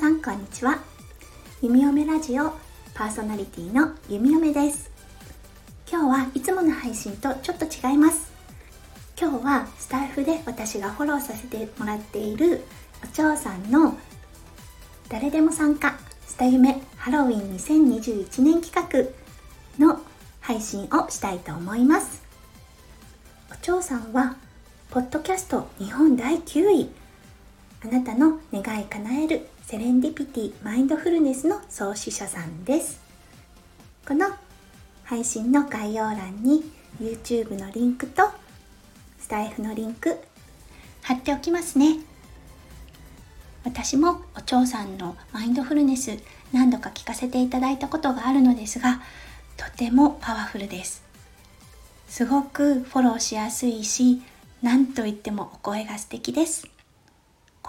さんこんにちは。弓嫁ラジオパーソナリティの弓嫁です。今日はいつもの配信とちょっと違います。今日はスタイフで私がフォローさせてもらっているお嬢さんの誰でも参加スタ夢ハロウィン2021年企画の配信をしたいと思います。お嬢さんはポッドキャスト日本第9位。あなたの願い叶えるセレンディピティマインドフルネスの創始者さんです。この配信の概要欄に YouTube のリンクとスタイフのリンク貼っておきますね。私もお嬢さんのマインドフルネス何度か聞かせていただいたことがあるのですがとてもパワフルです。すごくフォローしやすいし何と言ってもお声が素敵です。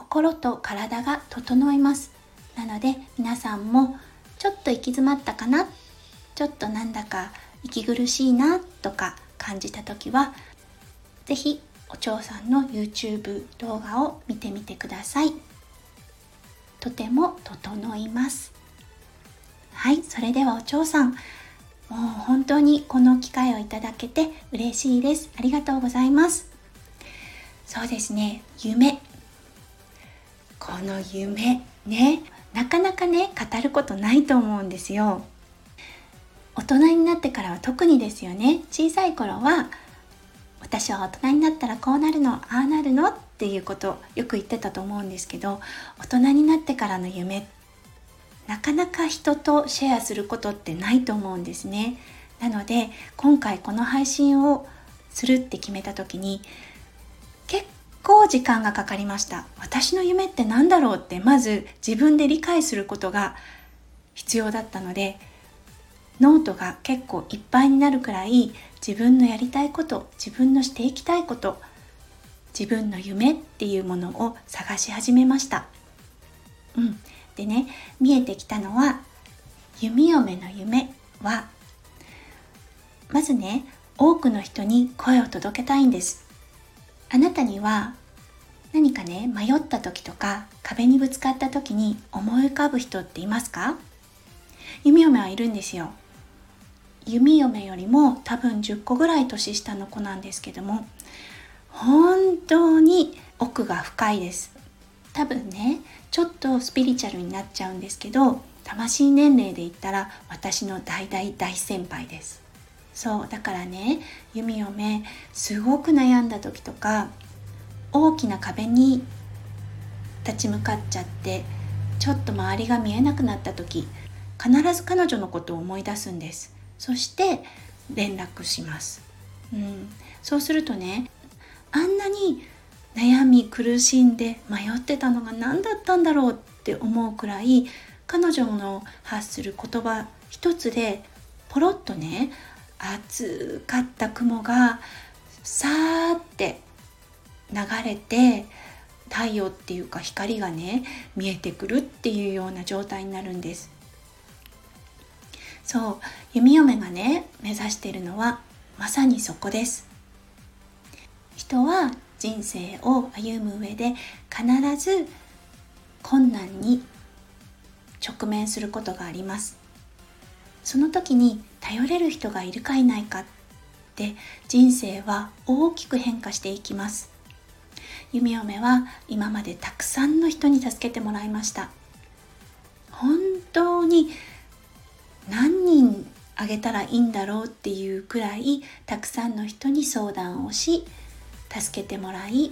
心と体が整います。なので皆さんもちょっと行き詰まったかな？ちょっとなんだか息苦しいなとか感じた時は是非お嬢さんの YouTube 動画を見てみてください。とても整います。はいそれではお嬢さんもう本当にこの機会をいただけて嬉しいです。ありがとうございます。そうですね夢。この夢ねなかなかね語ることないと思うんですよ。大人になってからは特にですよね。小さい頃は私は大人になったらこうなるのああなるの？っていうことよく言ってたと思うんですけど大人になってからの夢なかなか人とシェアすることってないと思うんですね。なので今回この配信をするって決めた時に結構時間がかかりました。私の夢って何だろうってまず自分で理解することが必要だったのでノートが結構いっぱいになるくらい自分のやりたいこと自分のしていきたいこと自分の夢っていうものを探し始めました。うん。でね見えてきたのは弓嫁の夢はまずね多くの人に声を届けたいんです。あなたには何かね迷った時とか壁にぶつかった時に思い浮かぶ人っていますか？弓嫁はいるんですよ。弓嫁よりも多分10個ぐらい年下の子なんですけども本当に奥が深いです。多分ねちょっとスピリチュアルになっちゃうんですけど魂年齢で言ったら私の大大大先輩です。そうだからね弓嫁すごく悩んだ時とか大きな壁に立ち向かっちゃってちょっと周りが見えなくなった時必ず彼女のことを思い出すんです。そして連絡します、うん、そうするとねあんなに悩み苦しんで迷ってたのが何だったんだろうって思うくらい彼女の発する言葉一つでポロッとね暑かった雲がさーって流れて太陽っていうか光がね見えてくるっていうような状態になるんです。そう弓嫁がね目指しているのはまさにそこです。人は人生を歩む上で必ず困難に直面することがあります。その時に頼れる人がいるかいないかって人生は大きく変化していきます。弓嫁は今までたくさんの人に助けてもらいました。本当に何人あげたらいいんだろうっていうくらいたくさんの人に相談をし助けてもらい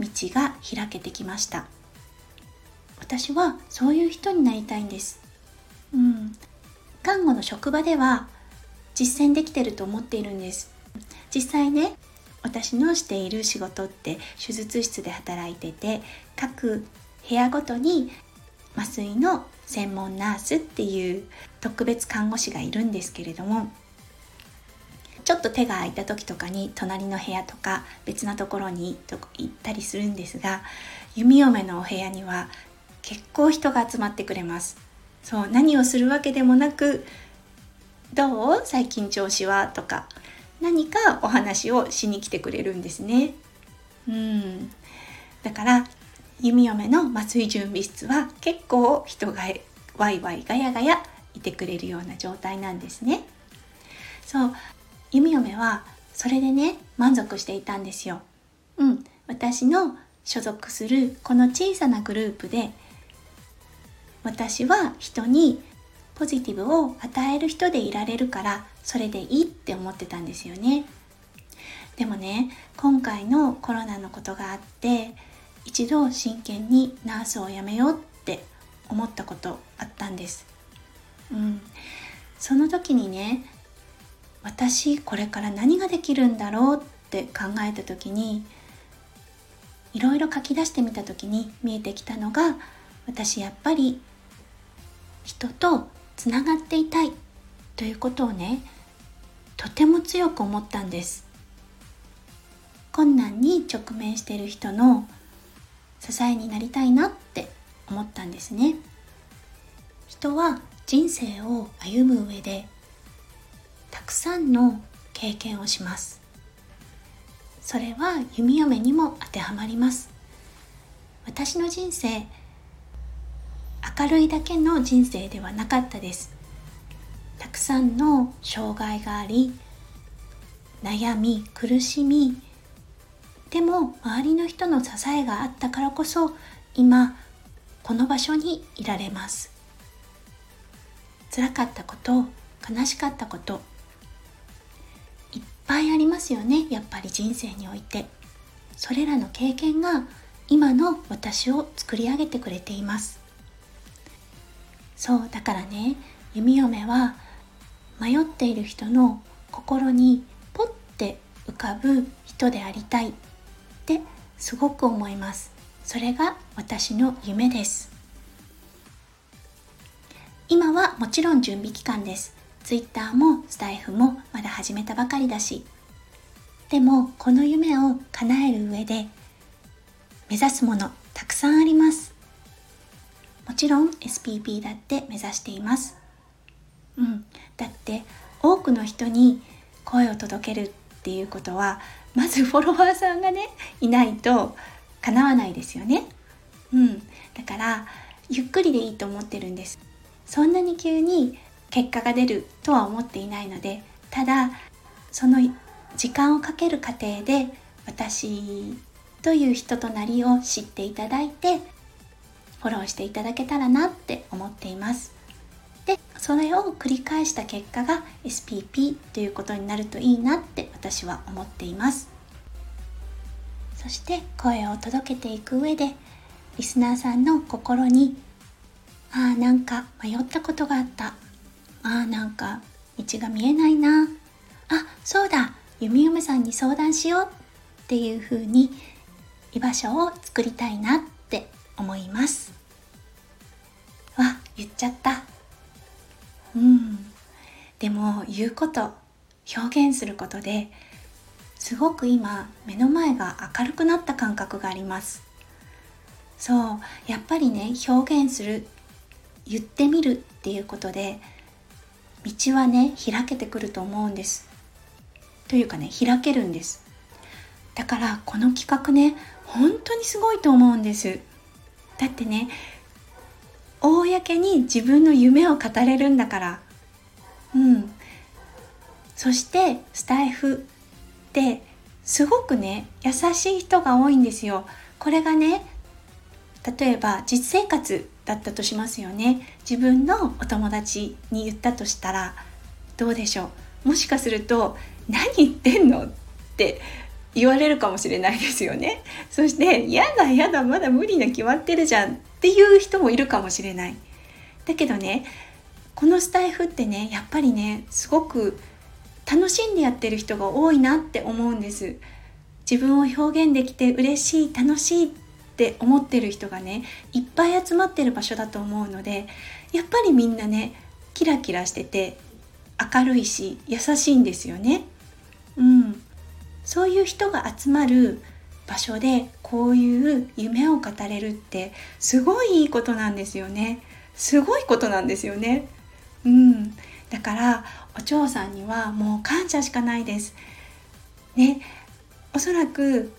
道が開けてきました。私はそういう人になりたいんです。うん。看護の職場では実践できてると思っているんです。実際ね私のしている仕事って手術室で働いてて各部屋ごとに麻酔の専門ナースっていう特別看護師がいるんですけれどもちょっと手が空いた時とかに隣の部屋とか別なところに行ったりするんですが弓嫁のお部屋には結構人が集まってくれます。そう何をするわけでもなく「どう？最近調子は?」とか。何かお話をしに来てくれるんですね。うん。だから弓嫁の麻酔準備室は結構人がワイワイガヤガヤいてくれるような状態なんですね。そう。弓嫁はそれでね満足していたんですよ。うん。私の所属するこの小さなグループで私は人にポジティブを与える人でいられるからそれでいいって思ってたんですよね。でもね今回のコロナのことがあって一度真剣にナースを辞めようって思ったことあったんです。うん。その時にね私これから何ができるんだろうって考えた時にいろいろ書き出してみた時に見えてきたのが私やっぱり人とつながっていたいということをねとても強く思ったんです。困難に直面している人の支えになりたいなって思ったんですね。人は人生を歩む上でたくさんの経験をします。それは弓嫁にも当てはまります。私の人生明るいだけの人生ではなかったです。たくさんの障害があり悩み苦しみでも周りの人の支えがあったからこそ今この場所にいられます。辛かったこと悲しかったこといっぱいありますよねやっぱり人生において。それらの経験が今の私を作り上げてくれています。そうだからね弓嫁は迷っている人の心にポッて浮かぶ人でありたいってすごく思います。それが私の夢です。今はもちろん準備期間です。Twitter もスタイフもまだ始めたばかりだし。でもこの夢を叶える上で目指すものたくさんあります。もちろん SPP だって目指しています。うん。だって多くの人に声を届けるっていうことはまずフォロワーさんがねいないと叶わないですよね。うん。だからゆっくりでいいと思ってるんです。そんなに急に結果が出るとは思っていないのでただその時間をかける過程で私という人となりを知っていただいてフォローしていただけたらなって思っています。でそれを繰り返した結果が SPP ということになるといいなって私は思っています。そして声を届けていく上でリスナーさんの心にああなんか迷ったことがあった。ああなんか道が見えないな。あそうだ。弓嫁さんに相談しようっていう風に居場所を作りたいなって思います。わ言っちゃった。うん。でも言うこと表現することですごく今目の前が明るくなった感覚があります。そうやっぱりね表現する言ってみるっていうことで道はね開けてくると思うんです。というかね開けるんです。だからこの企画ね本当にすごいと思うんです。だってね公に自分の夢を語れるんだから。うん。そしてスタイフってすごくね優しい人が多いんですよ。これがね例えば実生活だったとしますよね。自分のお友達に言ったとしたらどうでしょう？もしかすると「何言ってんの?」って言われるかもしれないですよね。そして「やだやだまだ無理な決まってるじゃん」っていう人もいるかもしれない。だけどねこのスタイフってねやっぱりねすごく楽しんでやってる人が多いなって思うんです。自分を表現できて嬉しい楽しいって思ってる人がねいっぱい集まってる場所だと思うのでやっぱりみんなねキラキラしてて明るいし優しいんですよね。うん。そういう人が集まる場所でこういう夢を語れるってすごいいいことなんですよね。すごいことなんですよね。うん。だからお嬢さんにはもう感謝しかないです。ね。おそらく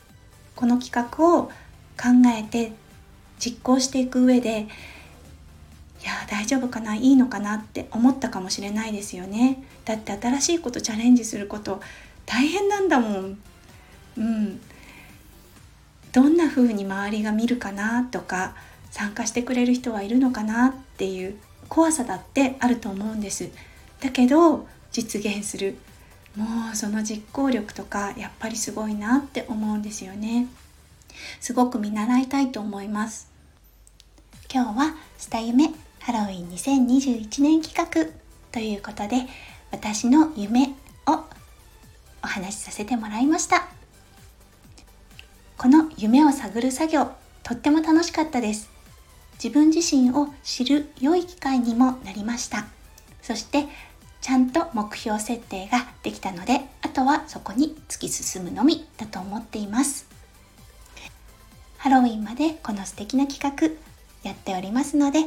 この企画を考えて実行していく上でいや大丈夫かな？いいのかな？って思ったかもしれないですよね。だって新しいことチャレンジすること大変なんだもん。うん。どんな風に周りが見るかなとか参加してくれる人はいるのかなっていう怖さだってあると思うんです。だけど実現する。もうその実行力とかやっぱりすごいなって思うんですよね。すごく見習いたいと思います。今日はスタ夢ハロウィン2021年企画ということで私の夢をお話しさせてもらいました。この夢を探る作業とっても楽しかったです。自分自身を知る良い機会にもなりました。そしてちゃんと目標設定ができたのであとはそこに突き進むのみだと思っています。ハロウィンまでこの素敵な企画やっておりますので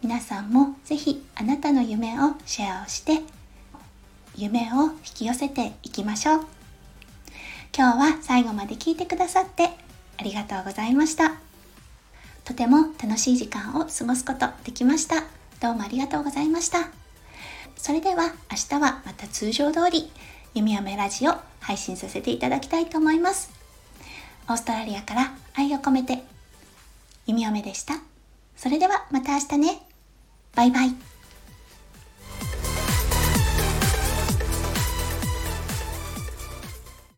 皆さんもぜひあなたの夢をシェアをして夢を引き寄せていきましょう。今日は最後まで聞いてくださってありがとうございました。とても楽しい時間を過ごすことできました。どうもありがとうございました。それでは明日はまた通常通り弓嫁ラジオ配信させていただきたいと思います。オーストラリアから愛を込めて弓嫁でした。それではまた明日ね。バイバイ。